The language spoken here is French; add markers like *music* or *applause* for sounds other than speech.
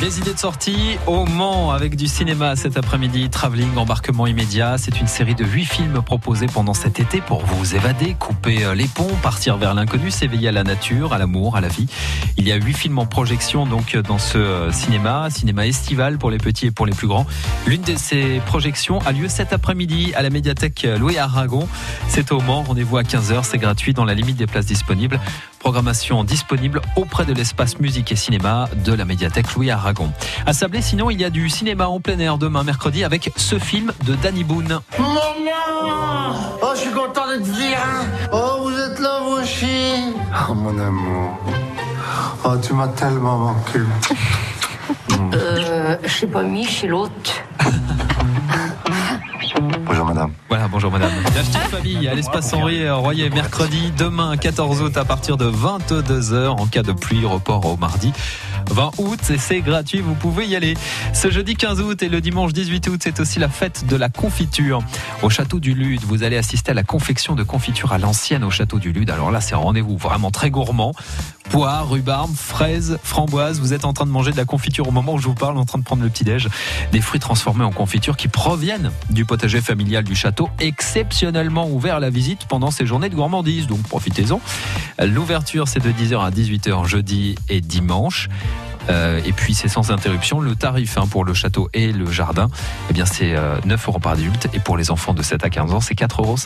Des idées de sortie au Mans avec du cinéma cet après-midi. Travelling, embarquement immédiat. C'est une série de huit films proposés pendant cet été pour vous évader, couper euh, les ponts, partir vers l'inconnu, s'éveiller à la nature, à l'amour, à la vie. Il y a huit films en projection donc dans ce euh, cinéma, cinéma estival pour les petits et pour les plus grands. L'une de ces projections a lieu cet après-midi à la médiathèque Louis Aragon. C'est au Mans. Rendez-vous à 15h. C'est gratuit dans la limite des places disponibles. Programmation disponible auprès de l'espace musique et cinéma de la médiathèque Louis Aragon. À Sablé, sinon, il y a du cinéma en plein air demain mercredi avec ce film de Danny Boone. Maman Oh, je suis content de te dire hein. Oh, vous êtes là, vous aussi Oh mon amour. Oh, tu m'as tellement manqué. Euh, je sais pas, mis chez l'autre. Bonjour madame. Voilà, bonjour madame. *laughs* La petite famille à l'espace Henri Royer mercredi, demain 14 août à partir de 22h en cas de pluie, report au mardi. 20 août et c'est gratuit, vous pouvez y aller. Ce jeudi 15 août et le dimanche 18 août, c'est aussi la fête de la confiture. Au château du Lude, vous allez assister à la confection de confiture à l'ancienne au château du Lude. Alors là, c'est un rendez-vous vraiment très gourmand. Poire, rhubarbe, fraises, framboises. Vous êtes en train de manger de la confiture au moment où je vous parle, en train de prendre le petit-déj. Des fruits transformés en confiture qui proviennent du potager familial du château, exceptionnellement ouvert à la visite pendant ces journées de gourmandise. Donc profitez-en. L'ouverture, c'est de 10h à 18h jeudi et dimanche. Euh, et puis c'est sans interruption. Le tarif hein, pour le château et le jardin, eh bien c'est euh, 9 euros par adulte. Et pour les enfants de 7 à 15 ans, c'est 4,50 euros.